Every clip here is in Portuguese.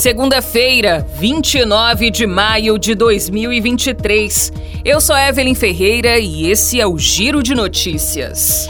Segunda-feira, 29 de maio de 2023. Eu sou Evelyn Ferreira e esse é o Giro de Notícias.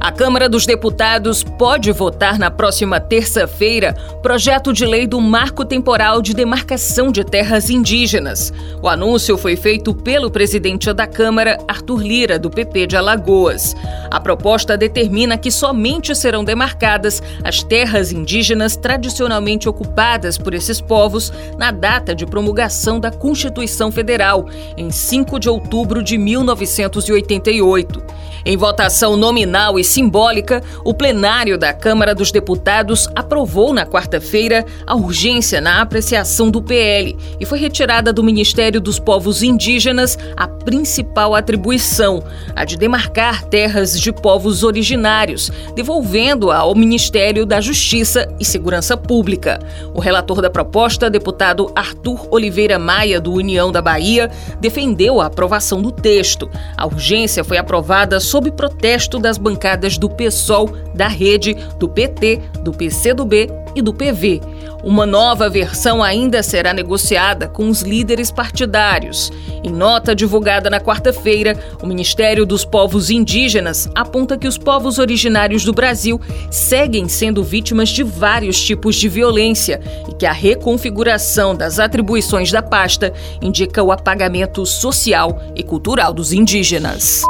A Câmara dos Deputados pode votar na próxima terça-feira projeto de lei do Marco Temporal de Demarcação de Terras Indígenas. O anúncio foi feito pelo presidente da Câmara, Arthur Lira, do PP de Alagoas. A proposta determina que somente serão demarcadas as terras indígenas tradicionalmente ocupadas por esses povos na data de promulgação da Constituição Federal, em 5 de outubro de 1988. Em votação nominal e simbólica, o plenário da Câmara dos Deputados aprovou na quarta-feira a urgência na apreciação do PL e foi retirada do Ministério dos Povos Indígenas a principal atribuição, a de demarcar terras de povos originários, devolvendo-a ao Ministério da Justiça e Segurança Pública. O relator da proposta, deputado Arthur Oliveira Maia, do União da Bahia, defendeu a aprovação do texto. A urgência foi aprovada sob protesto das bancadas do PSOL, da Rede, do PT, do PCdoB e do PV. Uma nova versão ainda será negociada com os líderes partidários. Em nota divulgada na quarta-feira, o Ministério dos Povos Indígenas aponta que os povos originários do Brasil seguem sendo vítimas de vários tipos de violência e que a reconfiguração das atribuições da pasta indica o apagamento social e cultural dos indígenas.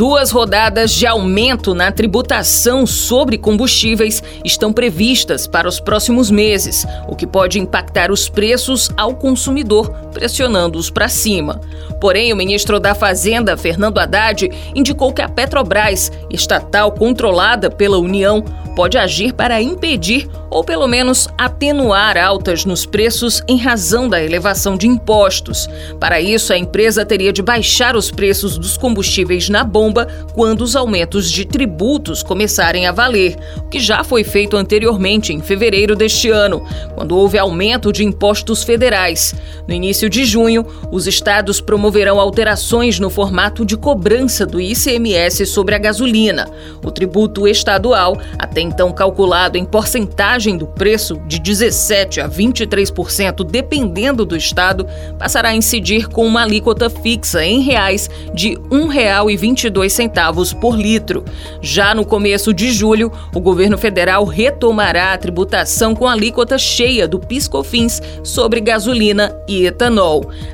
Duas rodadas de aumento na tributação sobre combustíveis estão previstas para os próximos meses, o que pode impactar os preços ao consumidor, pressionando-os para cima. Porém, o ministro da Fazenda, Fernando Haddad, indicou que a Petrobras, estatal controlada pela União, pode agir para impedir ou pelo menos atenuar altas nos preços em razão da elevação de impostos. Para isso, a empresa teria de baixar os preços dos combustíveis na bomba quando os aumentos de tributos começarem a valer, o que já foi feito anteriormente em fevereiro deste ano, quando houve aumento de impostos federais. No início de junho, os estados promoverão alterações no formato de cobrança do ICMS sobre a gasolina. O tributo estadual, até então calculado em porcentagem do preço de 17% a 23%, dependendo do estado, passará a incidir com uma alíquota fixa em reais de R$ 1,22 por litro. Já no começo de julho, o governo federal retomará a tributação com alíquota cheia do PiscoFins sobre gasolina e etanol.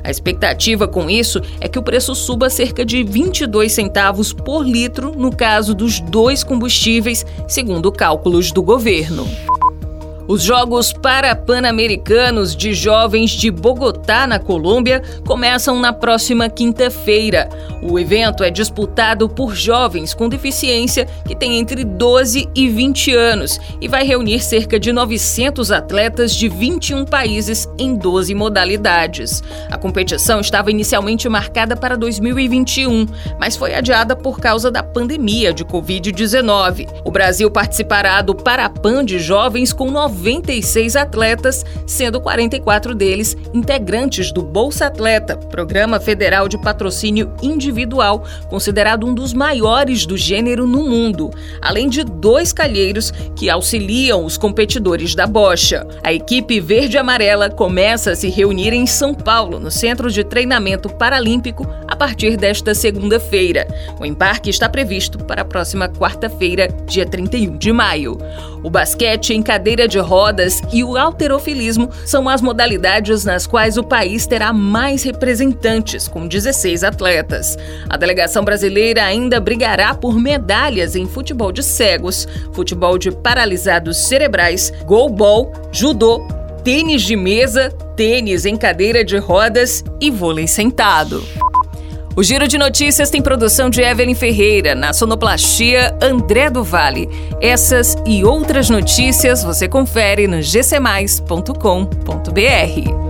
A expectativa com isso é que o preço suba cerca de 22 centavos por litro no caso dos dois combustíveis, segundo cálculos do governo. Os Jogos Parapan-Americanos de Jovens de Bogotá, na Colômbia, começam na próxima quinta-feira. O evento é disputado por jovens com deficiência que têm entre 12 e 20 anos e vai reunir cerca de 900 atletas de 21 países em 12 modalidades. A competição estava inicialmente marcada para 2021, mas foi adiada por causa da pandemia de Covid-19. O Brasil participará do Parapan de Jovens com 90 96 atletas, sendo 44 deles integrantes do Bolsa Atleta, programa federal de patrocínio individual, considerado um dos maiores do gênero no mundo, além de dois calheiros que auxiliam os competidores da bocha. A equipe verde-amarela começa a se reunir em São Paulo, no Centro de Treinamento Paralímpico, a partir desta segunda-feira. O embarque está previsto para a próxima quarta-feira, dia 31 de maio. O basquete em cadeira de rodas e o alterofilismo são as modalidades nas quais o país terá mais representantes, com 16 atletas. A delegação brasileira ainda brigará por medalhas em futebol de cegos, futebol de paralisados cerebrais, goalball, judô, tênis de mesa, tênis em cadeira de rodas e vôlei sentado. O Giro de Notícias tem produção de Evelyn Ferreira, na sonoplastia André do Vale. Essas e outras notícias você confere no gcmais.com.br.